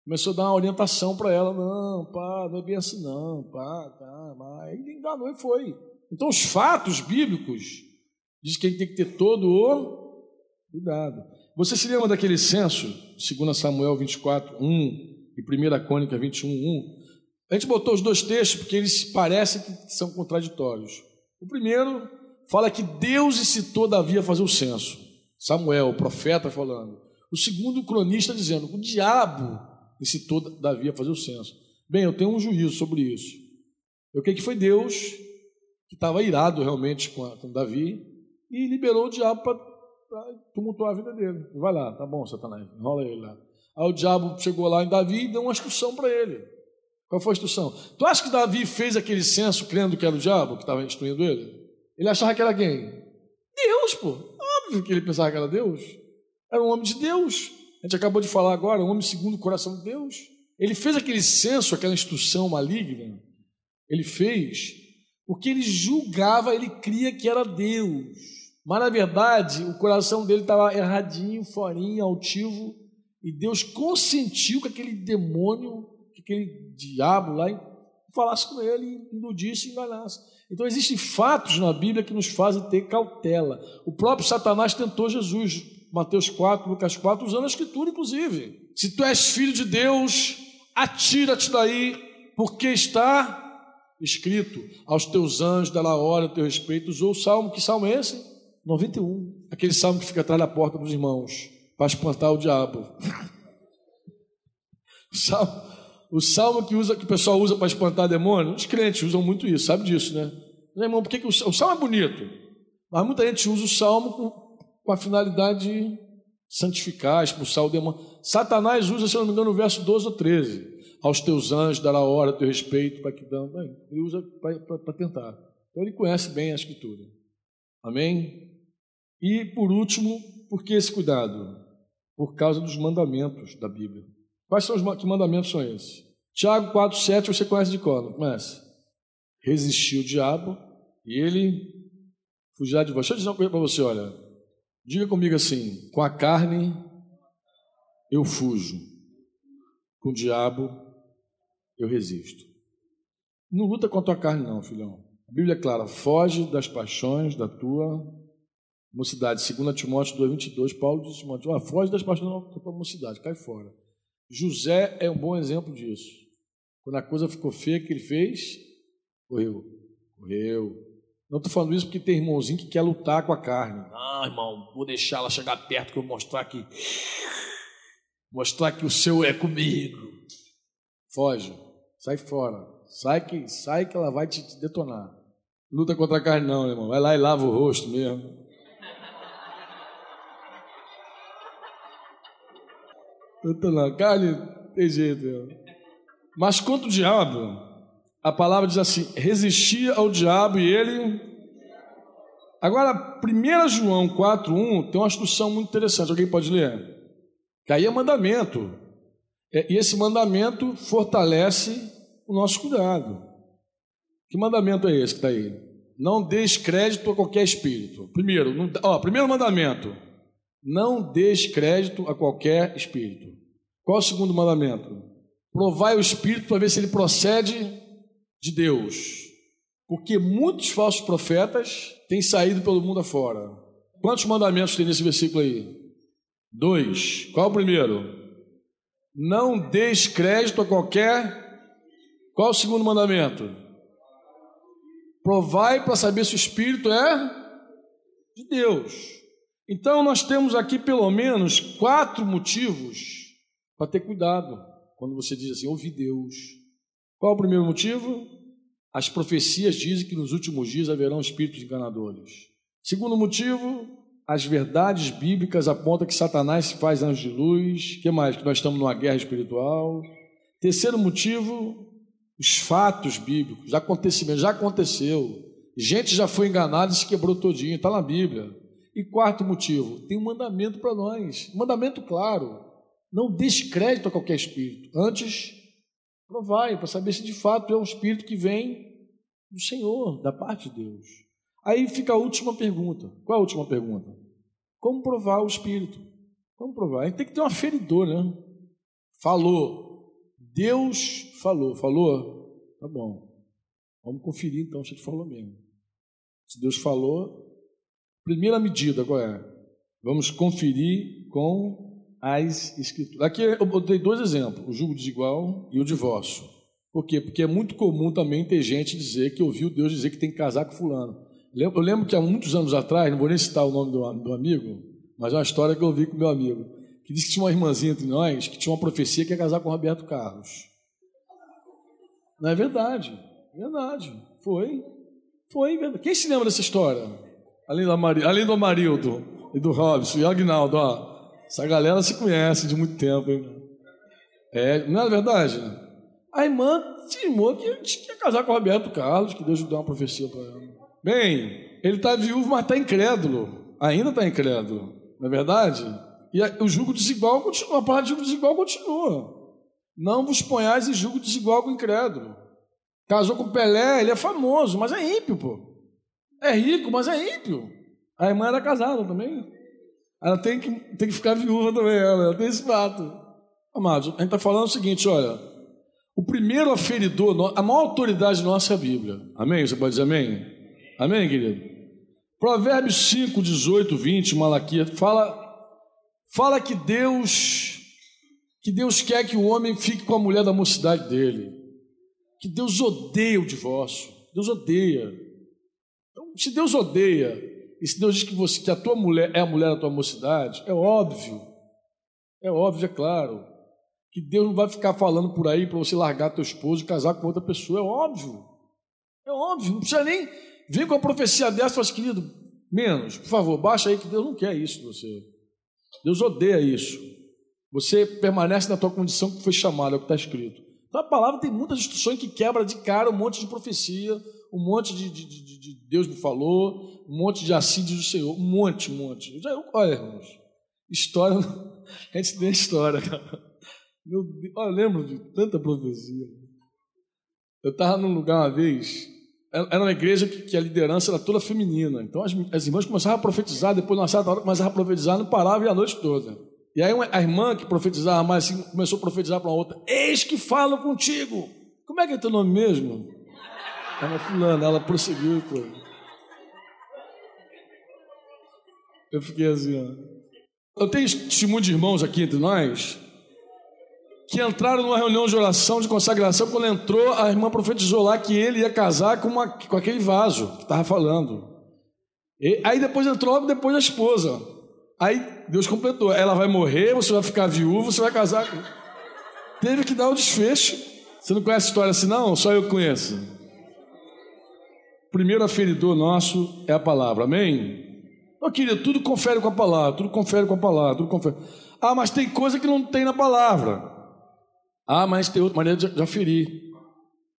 Começou a dar uma orientação para ela. Não, pá, não é bem assim, não, pá, tá, mas ele enganou e foi. Então, os fatos bíblicos diz que a gente tem que ter todo o cuidado. Você se lembra daquele censo, 2 Samuel 24, 1 e 1 Crônica 21, 1? A gente botou os dois textos porque eles parecem que são contraditórios. O primeiro fala que Deus incitou Davi a fazer o censo. Samuel, o profeta, falando. O segundo, o cronista, dizendo: o diabo incitou Davi a fazer o censo. Bem, eu tenho um juízo sobre isso. Eu creio que foi Deus que estava irado realmente com, a, com Davi e liberou o diabo para tumultuar a vida dele. Vai lá, tá bom, Satanás, enrola ele lá. Aí o diabo chegou lá em Davi e deu uma instrução para ele. Qual foi a instrução? Tu acha que Davi fez aquele censo crendo que era o diabo que estava instruindo ele? Ele achava que era quem? Deus, pô. Óbvio que ele pensava que era Deus. Era um homem de Deus. A gente acabou de falar agora, um homem segundo o coração de Deus. Ele fez aquele censo, aquela instrução maligna. Ele fez porque ele julgava, ele cria que era Deus. Mas na verdade, o coração dele estava erradinho, forinho, altivo, e Deus consentiu que aquele demônio, aquele diabo lá falasse com ele, iludisse e enganasse. Então existem fatos na Bíblia que nos fazem ter cautela. O próprio Satanás tentou Jesus Mateus 4, Lucas 4, usando a escritura, inclusive. Se tu és filho de Deus, atira-te daí, porque está escrito: aos teus anjos dará hora teu respeito. Usou o salmo, que salmo é esse? 91. Aquele salmo que fica atrás da porta dos irmãos, para espantar o diabo. salmo, o salmo que, usa, que o pessoal usa para espantar demônio, os crentes usam muito isso, sabe disso, né? Mas, irmão, por que, que o, o salmo é bonito? Mas muita gente usa o salmo com com a finalidade de santificar, expulsar o demônio. Satanás usa, se não me engano, o verso 12 ou 13. Aos teus anjos dará hora, teu respeito, para que dão. Ele usa para tentar. Então ele conhece bem a escritura. Amém? E por último, por que esse cuidado? Por causa dos mandamentos da Bíblia. Quais são os que mandamentos são esses? Tiago 4, 7, você conhece de? Não conhece? Resistiu o diabo e ele fugirá de vós. Deixa eu dizer uma coisa para você, olha. Diga comigo assim: com a carne eu fujo, com o diabo eu resisto. Não luta contra a carne, não, filhão. A Bíblia é clara: foge das paixões da tua mocidade. 2 Timóteo 2,22, Paulo diz ah, foge das paixões da tua mocidade, cai fora. José é um bom exemplo disso. Quando a coisa ficou feia, o que ele fez? Correu. Correu. Não estou falando isso porque tem irmãozinho que quer lutar com a carne. Ah, irmão, vou deixar ela chegar perto que eu vou mostrar que mostrar que o seu é comigo. Foge, sai fora, sai que sai que ela vai te, te detonar. Luta contra a carne não, irmão. Vai lá e lava o rosto mesmo. Na carne tem jeito. Irmão. Mas contra o diabo, a palavra diz assim: resistia ao diabo e ele. Agora, 1 João 4,1 tem uma instrução muito interessante. Alguém pode ler? Que aí é mandamento. É, e esse mandamento fortalece o nosso cuidado. Que mandamento é esse que está aí? Não des crédito a qualquer espírito. Primeiro, não, ó, primeiro mandamento: não des crédito a qualquer espírito. Qual o segundo mandamento? Provai o espírito para ver se ele procede de Deus. Porque muitos falsos profetas têm saído pelo mundo afora. Quantos mandamentos tem nesse versículo aí? Dois. Qual o primeiro? Não des crédito a qualquer. Qual o segundo mandamento? Provai para saber se o Espírito é de Deus. Então nós temos aqui pelo menos quatro motivos para ter cuidado quando você diz assim, ouvi Deus. Qual o primeiro motivo? As profecias dizem que nos últimos dias haverão espíritos enganadores. Segundo motivo, as verdades bíblicas apontam que Satanás se faz anjo de luz. que mais? Que nós estamos numa guerra espiritual. Terceiro motivo, os fatos bíblicos, acontecimentos, já aconteceu. Gente já foi enganada e se quebrou todinho, está na Bíblia. E quarto motivo, tem um mandamento para nós, um mandamento claro. Não descrédito a qualquer espírito. Antes, provai para saber se de fato é um espírito que vem do Senhor, da parte de Deus. Aí fica a última pergunta. Qual a última pergunta? Como provar o espírito? Como provar? Tem que ter um aferidor, né? Falou, Deus falou, falou? Tá bom. Vamos conferir então se ele falou mesmo. Se Deus falou, primeira medida qual é? Vamos conferir com as escrituras. Aqui eu dei dois exemplos, o julgo desigual e o divórcio. Por quê? Porque é muito comum também ter gente dizer que ouviu Deus dizer que tem que casar com fulano. Eu lembro que há muitos anos atrás, não vou nem citar o nome do, do amigo, mas é uma história que eu ouvi com meu amigo que disse que tinha uma irmãzinha entre nós que tinha uma profecia que ia casar com Roberto Carlos. Não é verdade? Verdade. Foi. Foi verdade. Quem se lembra dessa história? Além, da Mari... Além do Amarildo e do Robson e Agnaldo, ó. Essa galera se conhece de muito tempo, hein? É, não é verdade? A irmã cismou que que casar com o Roberto Carlos, que Deus deu uma profecia para ela. Bem, ele está viúvo, mas está incrédulo. Ainda está incrédulo. Não é verdade? E o julgo desigual continua, a palavra de julgo desigual continua. Não vos ponhais em julgo desigual com o incrédulo. Casou com Pelé, ele é famoso, mas é ímpio, pô. É rico, mas é ímpio. A irmã era casada também. Ela tem que, tem que ficar viúva também, ela, ela tem esse fato. Amados, a gente está falando o seguinte: olha, o primeiro aferidor, a maior autoridade nossa é a Bíblia. Amém? Você pode dizer amém? Amém, querido? Provérbios 5, 18, 20, Malaquias, fala Fala que Deus que Deus quer que o homem fique com a mulher da mocidade dele. Que Deus odeia o divórcio. Deus odeia. Se Deus odeia, e se Deus diz que, você, que a tua mulher é a mulher da tua mocidade, é óbvio. É óbvio, é claro. Que Deus não vai ficar falando por aí para você largar teu esposo e casar com outra pessoa. É óbvio. É óbvio. Não precisa nem vir com a profecia dessa falar assim, querido, menos, por favor, baixa aí que Deus não quer isso de você. Deus odeia isso. Você permanece na tua condição que foi chamada, é o que está escrito. Então a palavra tem muitas instruções que quebra de cara um monte de profecia, um monte de, de, de, de Deus me falou, um monte de assim diz o Senhor, um monte, um monte. Olha, irmãos, história, a gente tem história, cara. Meu olha, eu lembro de tanta profecia. Eu estava num lugar uma vez, era uma igreja que, que, a liderança era toda feminina. Então as, as irmãs começavam a profetizar, depois, numa certa hora, começavam a profetizar, não parava e a noite toda. E aí uma, a irmã que profetizava mais assim, começou a profetizar para uma outra: Eis que falo contigo. Como é que é teu nome mesmo? Era fulana, ela prosseguiu e. Eu fiquei assim, ó. Eu tenho testemunho de irmãos aqui entre nós que entraram numa reunião de oração, de consagração, quando entrou, a irmã profetizou lá que ele ia casar com, uma, com aquele vaso que estava falando. E, aí depois entrou logo depois a esposa. Aí Deus completou. Ela vai morrer, você vai ficar viúvo, você vai casar. Teve que dar o desfecho. Você não conhece a história assim, não? Só eu conheço. Primeiro aferidor nosso é a palavra, amém? Não, querido, tudo confere com a palavra, tudo confere com a palavra, tudo confere. Ah, mas tem coisa que não tem na palavra. Ah, mas tem outra maneira de aferir.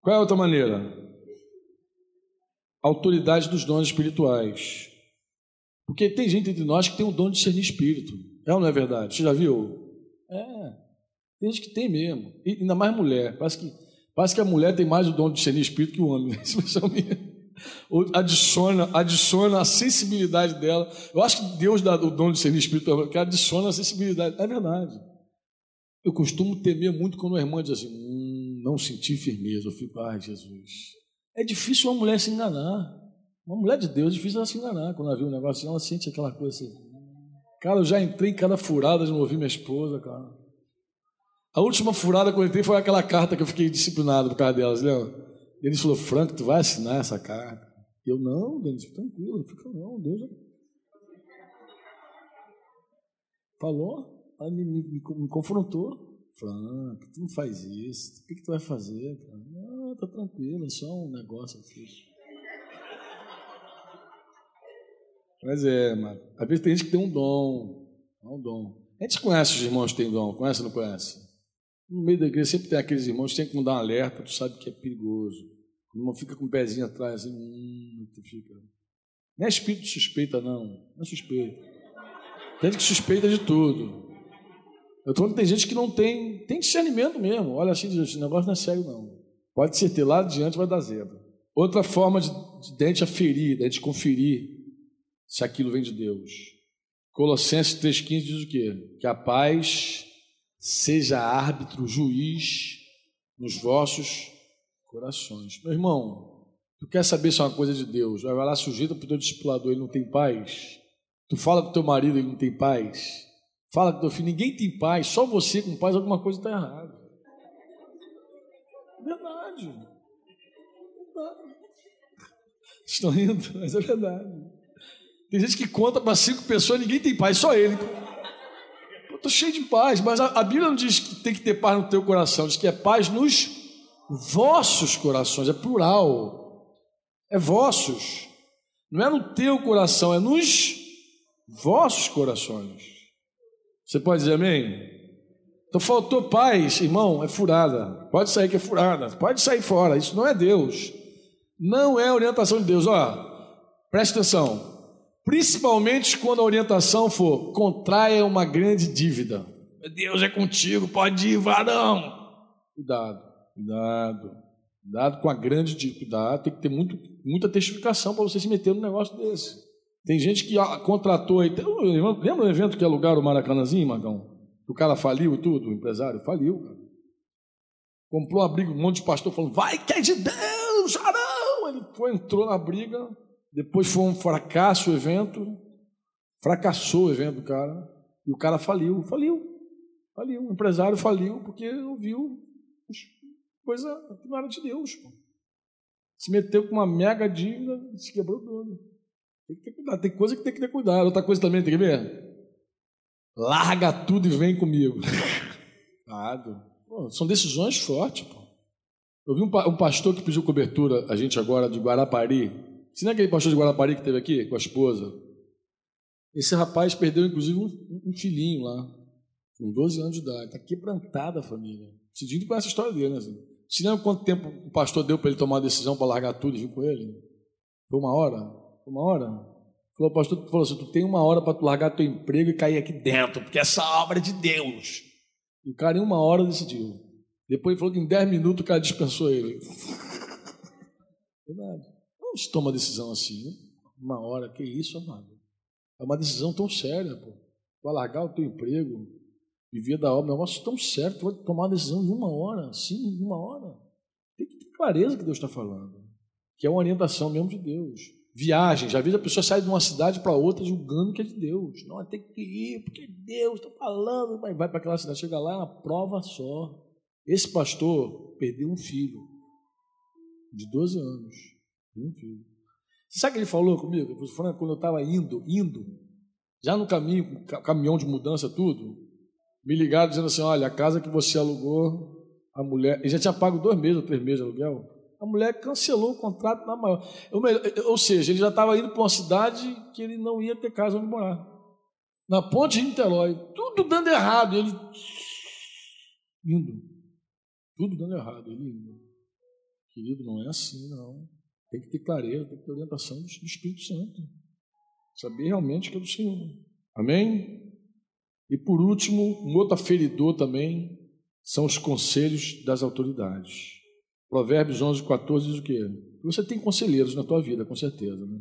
Qual é a outra maneira? Autoridade dos dons espirituais. Porque tem gente entre nós que tem o dom de discernir espírito. É ou não é verdade? Você já viu? É. Tem gente que tem mesmo. E ainda mais mulher. Parece que, parece que a mulher tem mais o dom de discernir espírito que o homem. Expressão minha. Adiciona, adiciona a sensibilidade dela. Eu acho que Deus dá o dom de discernir espírito, que adiciona a sensibilidade. É verdade. Eu costumo temer muito quando a irmã diz assim: hum, não senti firmeza. Eu fico, ai, Jesus. É difícil uma mulher se enganar. Uma mulher de Deus é difícil ela se enganar. Quando ela vê um negócio assim, ela sente aquela coisa assim. Cara, eu já entrei em cada furada de não ouvir minha esposa, cara. A última furada que eu entrei foi aquela carta que eu fiquei disciplinado por causa delas, lembra? Denis falou, Franco, tu vai assinar essa carta? Eu, não, Denis, tranquilo, fica não, Deus. Falou, ela me, me, me confrontou. Franco, tu não faz isso, o que, que tu vai fazer? Cara? Não, tá tranquilo, é só um negócio aqui. Mas é, mano. Às vezes tem gente que tem um dom. É um dom. A gente conhece os irmãos que têm dom, conhece ou não conhece? No meio da igreja sempre tem aqueles irmãos que tem que mudar um alerta, tu sabe que é perigoso. Não fica com o pezinho atrás, assim, hum, fica. Não é espírito suspeita, não. Não é suspeita. Tem gente que suspeita de tudo. Eu estou falando que tem gente que não tem, tem discernimento mesmo. Olha assim, esse negócio não é sério, não. Pode ser ter lá adiante, vai dar zebra. Outra forma de, de, de a gente aferir, de a gente conferir se aquilo vem de Deus. Colossenses 3,15 diz o quê? Que a paz seja árbitro, juiz nos vossos corações. Meu irmão, tu quer saber se é uma coisa de Deus? Vai lá, sujeita para o teu discipulador, ele não tem paz. Tu fala com teu marido, ele não tem paz. Fala com teu filho, ninguém tem paz, só você com paz, alguma coisa está errada. Verdade. Verdade. Estão rindo, mas é verdade. Tem gente que conta para cinco pessoas ninguém tem paz, só ele. Estou cheio de paz, mas a, a, Bíblia não diz que tem que ter paz no teu coração, diz que é paz nos vossos corações, é plural. É vossos. Não é no teu coração, é nos vossos corações. Você pode dizer amém? Então faltou paz, irmão, é furada. Pode sair que é furada, pode sair fora. Isso não é Deus. Não é orientação de Deus. Ó, presta atenção. Principalmente quando a orientação for contraia uma grande dívida. Deus é contigo, pode ir, varão. Cuidado, cuidado. Cuidado com a grande dívida. Cuidado, tem que ter muito, muita testificação para você se meter num negócio desse. Tem gente que contratou. Lembra o evento que alugaram o Maracanãzinho, Magão? O cara faliu e tudo, o empresário faliu. Comprou uma briga, um monte de pastor falando, vai que é de Deus, varão. Ele foi, entrou na briga, depois foi um fracasso o evento, fracassou o evento do cara, e o cara faliu, faliu, faliu. O empresário faliu porque ouviu coisa que não era de Deus. Pô. Se meteu com uma mega dívida, se quebrou todo. Tem que ter cuidado, tem coisa que tem que ter cuidado. Outra coisa também tem que ver. Larga tudo e vem comigo. Pô, são decisões fortes. Pô. Eu vi um, um pastor que pediu cobertura, a gente agora, de Guarapari, se não é aquele pastor de Guarapari que teve aqui com a esposa? Esse rapaz perdeu, inclusive, um, um filhinho lá, com 12 anos de idade. Está quebrantada a família. Cidinho conhece a história dele, né? Assim. Você lembra quanto tempo o pastor deu para ele tomar a decisão para largar tudo e vir com ele? Foi uma hora? Uma hora? Falou, o pastor falou assim: tu tem uma hora para tu largar teu emprego e cair aqui dentro, porque essa obra é de Deus. E o cara, em uma hora, decidiu. Depois ele falou que em 10 minutos o cara dispensou ele. Verdade. Não se toma decisão assim, uma hora, que isso, amado? É uma decisão tão séria, pô. Vai largar o teu emprego, viver da obra, é negócio tão tu vai tomar uma decisão em uma hora, sim, em uma hora. Tem que ter clareza que Deus está falando, que é uma orientação mesmo de Deus. Viagem, já vi a pessoa sair de uma cidade para outra julgando que é de Deus. Não, tem que ir, porque Deus está falando, vai, vai para aquela cidade, chega lá, é uma prova só. Esse pastor perdeu um filho de 12 anos um filho. Sabe o que ele falou comigo? Quando eu estava indo, indo, já no caminho, caminhão de mudança, tudo, me ligaram dizendo assim: olha, a casa que você alugou, a mulher. Ele já tinha pago dois meses ou três meses de aluguel. A mulher cancelou o contrato na maior. ou seja, ele já estava indo para uma cidade que ele não ia ter casa onde morar. Na ponte de Niterói, tudo dando errado. Ele indo. Tudo dando errado. Ele indo. Querido, não é assim, não. Tem que ter clareza, tem que ter orientação do, Espírito Santo. Saber realmente que é do Senhor. Amém? E por último, um outro aferidor também são os conselhos das autoridades. Provérbios 11, 14 diz o quê? Você tem conselheiros na tua vida, com certeza. Né?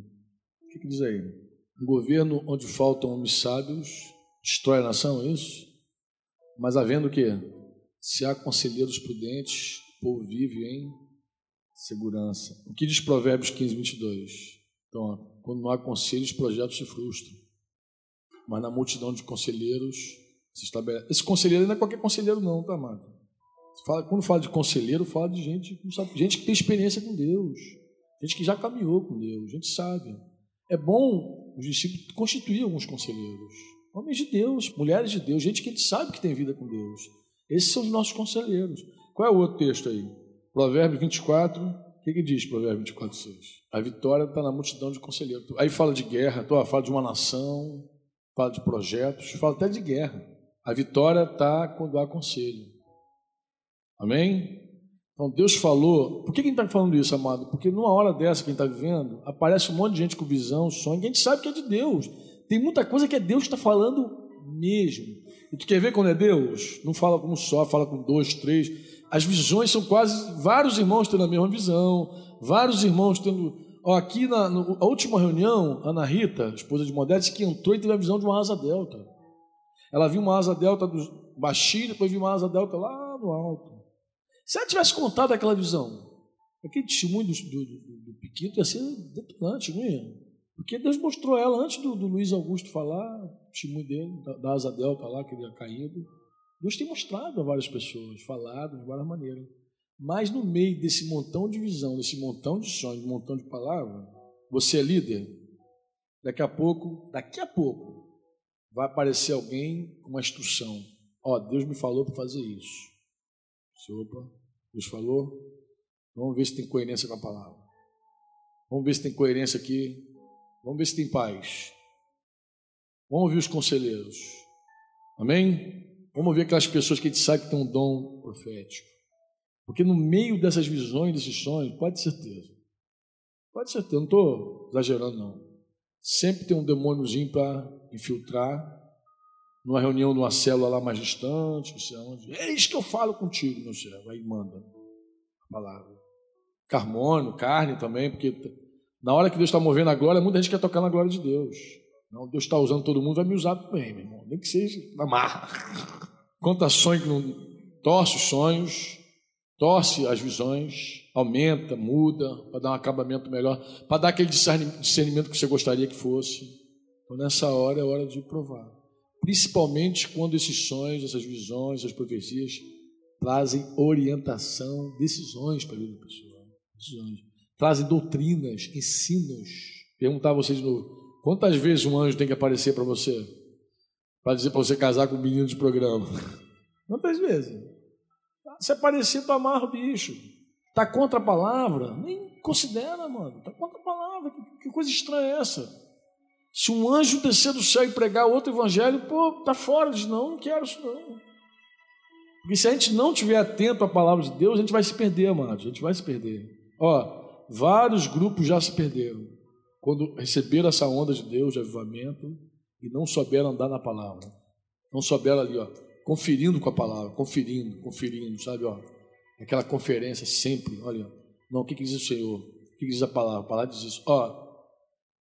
O que, que diz aí? Um governo onde faltam homens sábios destrói a nação, é isso? Mas havendo o quê? Se há conselheiros prudentes, o povo vive em segurança. O que diz Provérbios 15, 22? Então, ó, quando não há conselhos, projetos se frustram. Mas na multidão de conselheiros se estabelece. Esse conselheiro não é qualquer conselheiro, não, tá, amado? Fala, quando fala de conselheiro, fala de gente que, sabe, gente que tem experiência com Deus, gente que já caminhou com Deus, gente sábia. É bom os discípulos constituir alguns conselheiros, homens de Deus, mulheres de Deus, gente que a gente sabe que tem vida com Deus. Esses são os nossos conselheiros. Qual é o outro texto aí? Provérbio 24, o que, que diz Provérbio 24, 6? A vitória está na multidão de conselheiros. Aí fala de guerra, fala de uma nação, fala de projetos, fala até de guerra. A vitória está quando há conselho. Amém? Então Deus falou. Por que quem está falando isso, amado? Porque numa hora dessa que a gente está vivendo, aparece um monte de gente com visão, sonho, que a gente sabe que é de Deus. Tem muita coisa que é Deus que está falando mesmo. E tu quer ver quando é Deus? Não fala com um só, fala com dois, três. As visões são quase vários irmãos tendo a mesma visão, vários irmãos tendo. Aqui na, na última reunião, Ana Rita, esposa de Modeste, que entrou e teve a visão de uma asa delta. Ela viu uma asa delta do baixinho, depois viu uma asa delta lá no alto. Se ela tivesse contado aquela visão, aquele testemunho do, do, do, do Piquito ia ser detonante, não ia? Porque Deus mostrou ela antes do, do Luiz Augusto falar, o testemunho dele, da, da asa delta lá, que ele ia caído. Deus tem mostrado a várias pessoas, falado de várias maneiras. Mas no meio desse montão de visão, desse montão de sonhos, montão de palavras, você é líder. Daqui a pouco, daqui a pouco, vai aparecer alguém com uma instrução. Ó, oh, Deus me falou para fazer isso. Opa, Deus falou. Vamos ver se tem coerência com a palavra. Vamos ver se tem coerência aqui. Vamos ver se tem paz. Vamos ouvir os conselheiros. Amém? Vamos ver aquelas pessoas que a gente sabe que tem um dom profético. Porque no meio dessas visões, desses sonhos, pode ter certeza. Pode ter certeza, não estou exagerando, não. Sempre tem um demôniozinho para infiltrar numa reunião, numa célula lá mais distante, não sei onde. É isso que eu falo contigo, meu servo. Aí manda a palavra. Carmônio, carne também, porque na hora que Deus está movendo a glória, muita gente quer tocar na glória de Deus. Não, Deus está usando todo mundo, vai me usar também, meu irmão. Nem que seja na marra. Conta sonho que não torce os sonhos, torce as visões, aumenta, muda, para dar um acabamento melhor, para dar aquele discernimento que você gostaria que fosse. Então, nessa hora é hora de provar principalmente quando esses sonhos, essas visões, essas profecias trazem orientação, decisões para a vida da pessoa. Decisões. Trazem doutrinas, ensinos. Perguntar a você de novo: quantas vezes um anjo tem que aparecer para você? Para dizer para você casar com um menino de programa? Quantas vezes? Se aparecer, tu amarra o bicho. Está contra a palavra? Nem considera, mano. Está contra a palavra. Que, que coisa estranha é essa? Se um anjo descer do céu e pregar outro evangelho, pô, tá fora, diz, não, não quero isso não. Porque se a gente não estiver atento à palavra de Deus, a gente vai se perder, amados, a gente vai se perder. Ó, vários grupos já se perderam quando receberam essa onda de Deus, de avivamento, e não souberam andar na palavra. Não souberam ali, ó, conferindo com a palavra, conferindo, conferindo, sabe, ó. Aquela conferência sempre, olha, não, o que, diz o Senhor? O que, diz a palavra? A palavra diz isso. Ó,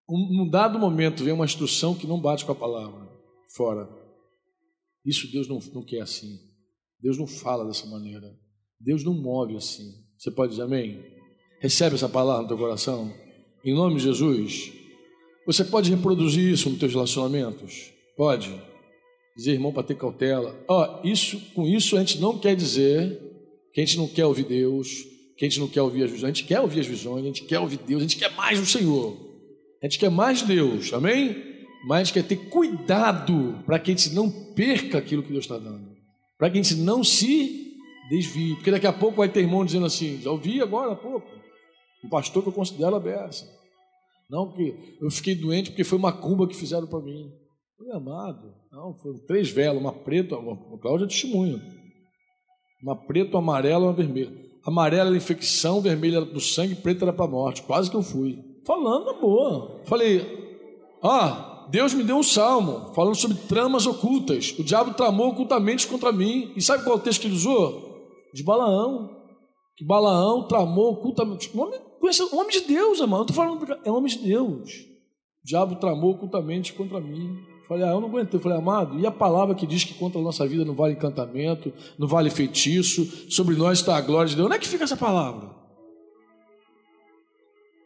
um, num dado momento vem uma instrução que não bate com a palavra, fora. Isso Deus não, não quer assim. Deus não fala dessa maneira. Deus não move assim. Você pode dizer amém? Recebe essa palavra no teu coração? Em nome de Jesus. Você pode reproduzir isso nos teus relacionamentos? Pode. Dizer, irmão, para ter cautela. Ó, oh, isso, com isso a gente não quer dizer que a gente não quer ouvir Deus, que a gente não quer ouvir as visões. A gente quer ouvir as visões, a gente quer ouvir Deus, a gente quer mais o Senhor. A gente quer mais Deus, amém? Mas a gente quer ter cuidado para que a gente não perca aquilo que Deus está dando. Para que a gente não se desvie. Porque daqui a pouco vai ter irmão dizendo assim: já ouvi agora há pouco. Um pastor que eu considero a. Não, que eu fiquei doente porque foi uma cumba que fizeram para mim. Foi amado. Não, foram três velas, uma preta, uma Cláudia é testemunha. Uma preta, uma amarela uma vermelha. Amarela era infecção, vermelha era do sangue, preta era para a morte. Quase que eu fui falando na boa. Falei, ó, Deus me deu um salmo falando sobre tramas ocultas. O diabo tramou ocultamente contra mim. E sabe qual é o texto que ele usou? De Balaão. Que Balaão tramou ocultamente. O homem, o homem de Deus, irmão. Eu estou falando, é o homem de Deus. O diabo tramou ocultamente contra mim. Falei, ah, eu não aguentei. Falei, amado, e a palavra que diz que contra a nossa vida não vale encantamento, não vale feitiço, sobre nós está a glória de Deus. Onde é que fica essa palavra?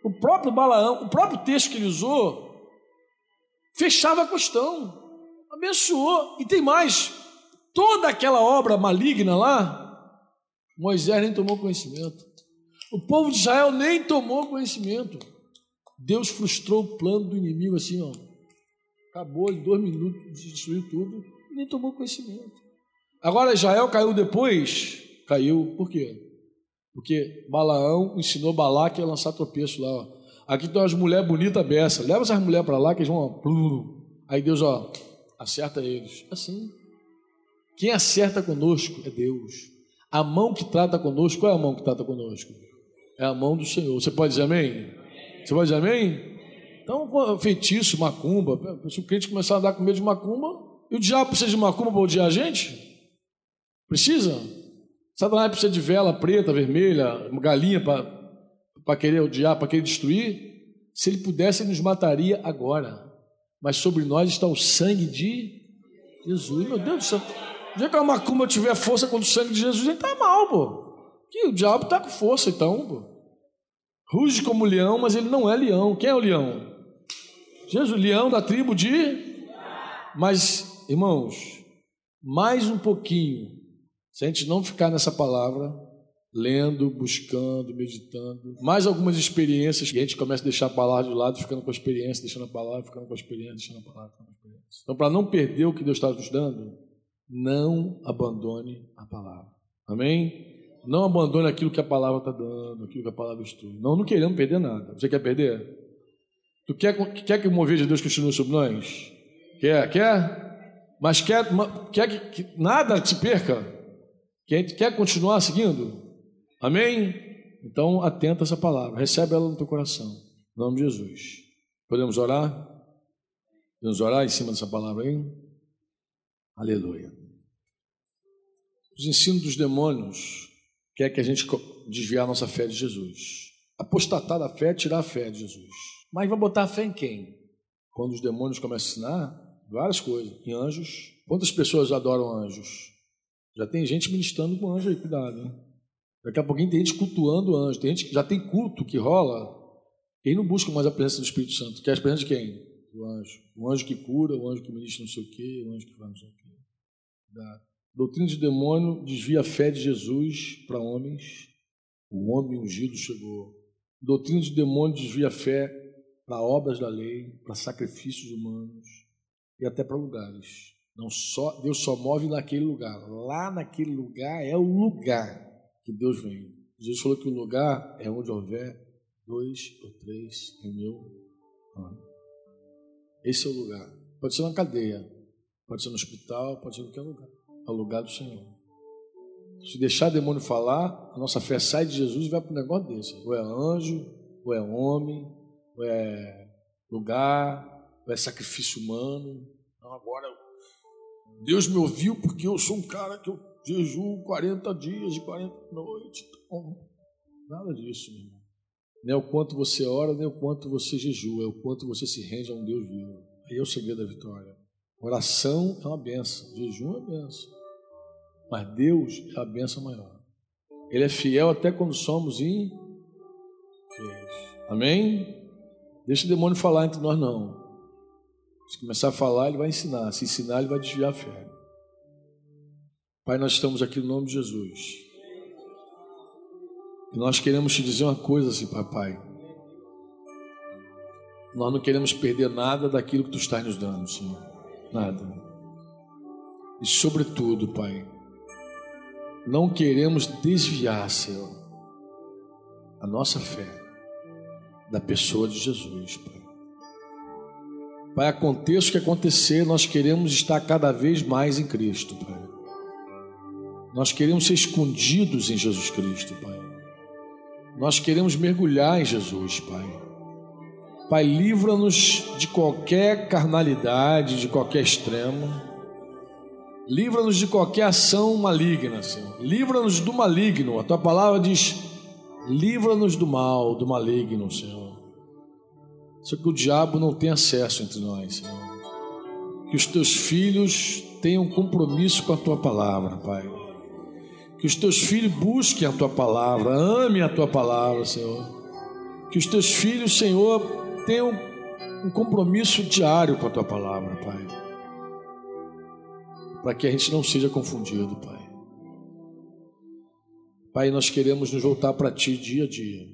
O próprio Balaão, o próprio texto que ele usou, fechava a questão, abençoou. E tem mais: toda aquela obra maligna lá, Moisés nem tomou conhecimento. O povo de Israel nem tomou conhecimento. Deus frustrou o plano do inimigo assim, ó. Acabou em dois minutos, destruiu tudo e nem tomou conhecimento. Agora Israel caiu depois? Caiu, por quê? Porque Balaão ensinou Balaque a lançar tropeço lá. Ó. Aqui tem umas mulheres bonitas beça. Leva essas mulheres para lá que eles vão. Ó, aí Deus, ó, acerta eles. Assim. Quem acerta conosco é Deus. A mão que trata conosco, qual é a mão que trata conosco? É a mão do Senhor. Você pode dizer amém? Você pode dizer amém? Então, feitiço, macumba. Se o crente começar a andar com medo de macumba, e o diabo precisa de macumba para odiar a gente? Precisa? Satanás precisa de vela preta, vermelha, galinha para querer odiar, para querer destruir, se ele pudesse, ele nos mataria agora. Mas sobre nós está o sangue de Jesus. Meu Deus do céu. O dia que a macumba tiver força contra o sangue de Jesus, ele está mal, pô. Que o diabo está com força, então, pô. Ruge como leão, mas ele não é leão. Quem é o leão? Jesus, leão da tribo de. Mas, irmãos, mais um pouquinho, se a gente não ficar nessa palavra, lendo, buscando, meditando. Mais algumas experiências que a gente começa a deixar a palavra de lado, ficando com a experiência, deixando a palavra, ficando com a experiência, deixando a palavra, ficando com a experiência. Então, para não perder o que Deus está nos dando, não abandone a palavra. Amém? Não abandone aquilo que a palavra está dando, aquilo que a palavra instrui. Não, não queremos perder nada. Você quer perder? Tu quer, quer que o mover de Deus continue sobre nós? Quer? Quer? Mas quer, quer que, que nada te perca? Quer, quer continuar seguindo? Amém? Então, atenta essa palavra, recebe ela no teu coração, em nome de Jesus. Podemos orar? Podemos orar em cima dessa palavra aí? Aleluia. Os ensinos dos demônios quer que a gente desviar a nossa fé de Jesus. Apostatar da fé tirar a fé de Jesus. Mas vai botar fé em quem? Quando os demônios começam a ensinar várias coisas, em anjos. Quantas pessoas adoram anjos? Já tem gente ministrando com anjo aí, cuidado, hein? Daqui a pouquinho tem gente cultuando anjo, tem gente que já tem culto que rola, e não busca mais a presença do Espírito Santo. Quer a presença de quem? Do anjo. O anjo que cura, o anjo que ministra não sei o quê, o anjo que faz não sei o quê. Da doutrina de demônio desvia a fé de Jesus para homens. O homem ungido chegou. Doutrina de demônio desvia a fé para obras da lei, para sacrifícios humanos e até para lugares. Não só Deus só move naquele lugar. Lá naquele lugar é o lugar que Deus vem. Jesus falou que o lugar é onde houver dois ou três em meu nome. Esse é o lugar. Pode ser uma cadeia, pode ser no hospital, pode ser em qualquer lugar. É o lugar do Senhor. Se deixar demônio falar, a nossa fé sai de Jesus e vai para um negócio desse. Ou é anjo, ou é homem, é lugar, é sacrifício humano. Não, agora Deus me ouviu porque eu sou um cara que eu jejum 40 dias e 40 noites. Então, nada disso, meu irmão. Nem é o quanto você ora, nem o quanto você jejua, é o quanto você se rende a um Deus vivo. Aí é o segredo da vitória. Oração é uma benção, jejum é benção. Mas Deus é a benção maior. Ele é fiel até quando somos infiéis. Amém? Deixa o demônio falar entre nós, não. Se começar a falar, ele vai ensinar. Se ensinar, ele vai desviar a fé. Pai, nós estamos aqui no nome de Jesus. E nós queremos te dizer uma coisa assim, papai. Nós não queremos perder nada daquilo que tu estás nos dando, Senhor. Nada. E sobretudo, Pai, não queremos desviar, Senhor, a nossa fé da pessoa de Jesus, Pai. Pai, aconteça o que acontecer, nós queremos estar cada vez mais em Cristo, Pai. Nós queremos ser escondidos em Jesus Cristo, Pai. Nós queremos mergulhar em Jesus, Pai. Pai, livra-nos de qualquer carnalidade, de qualquer extremo. Livra-nos de qualquer ação maligna, Senhor. Livra-nos do maligno. A tua palavra diz: livra-nos do mal, do maligno, Senhor. Só que o diabo não tem acesso entre nós, Senhor. Que os teus filhos tenham compromisso com a tua palavra, Pai. Que os teus filhos busquem a tua palavra, amem a tua palavra, Senhor. Que os teus filhos, Senhor, tenham um compromisso diário com a tua palavra, Pai. Para que a gente não seja confundido, Pai. Pai, nós queremos nos voltar para Ti dia a dia,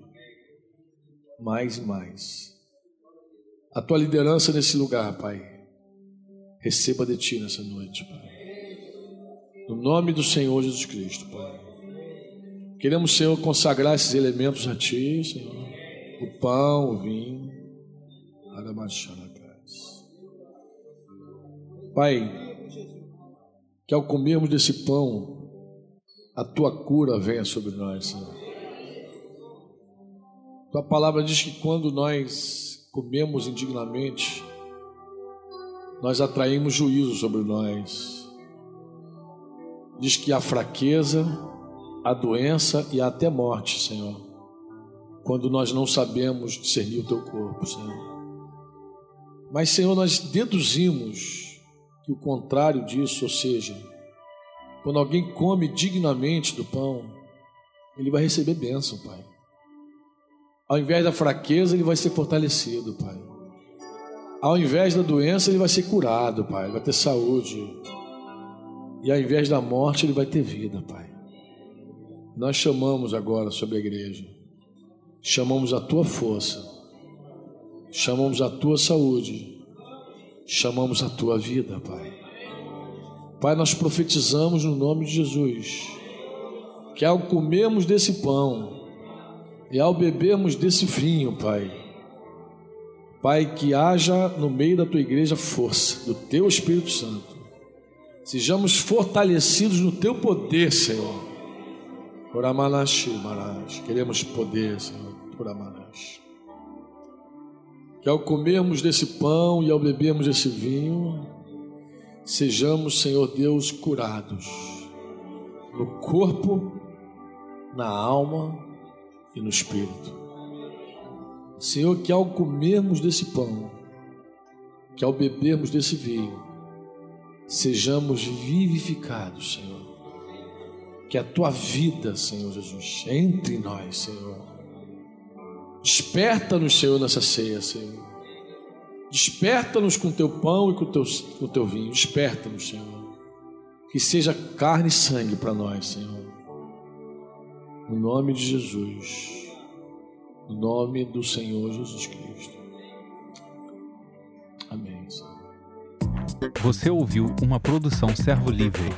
mais e mais. A Tua liderança nesse lugar, Pai, receba de Ti nessa noite, Pai. No nome do Senhor Jesus Cristo, Pai. Queremos, Senhor, consagrar esses elementos a Ti, Senhor. O pão, o vinho. Pai, que ao comermos desse pão, a tua cura venha sobre nós, Senhor. Tua palavra diz que quando nós comemos indignamente, nós atraímos juízo sobre nós. Diz que a fraqueza, a doença e até morte, Senhor, quando nós não sabemos discernir o teu corpo, Senhor. Mas, Senhor, nós deduzimos que o contrário disso, ou seja, quando alguém come dignamente do pão, ele vai receber bênção, Pai. Ao invés da fraqueza, ele vai ser fortalecido, Pai. Ao invés da doença, ele vai ser curado, Pai. Vai ter saúde. E ao invés da morte, ele vai ter vida, Pai. Nós chamamos agora sobre a igreja, chamamos a tua força chamamos a tua saúde, chamamos a tua vida, Pai. Pai, nós profetizamos no nome de Jesus que ao comermos desse pão e ao bebermos desse vinho, Pai, Pai, que haja no meio da tua igreja força do teu Espírito Santo. Sejamos fortalecidos no teu poder, Senhor. Oramanashi, Marash. Queremos poder, Senhor. Oramanashi que ao comermos desse pão e ao bebermos desse vinho, sejamos, Senhor Deus, curados no corpo, na alma e no espírito. Senhor, que ao comermos desse pão, que ao bebermos desse vinho, sejamos vivificados, Senhor. Que a tua vida, Senhor Jesus, entre nós, Senhor Desperta-nos, Senhor, nessa ceia, Senhor. Desperta-nos com teu pão e com teu, com teu vinho. Desperta-nos, Senhor. Que seja carne e sangue para nós, Senhor. No nome de Jesus. No nome do Senhor Jesus Cristo. Amém, Senhor. Você ouviu uma produção Servo Livre.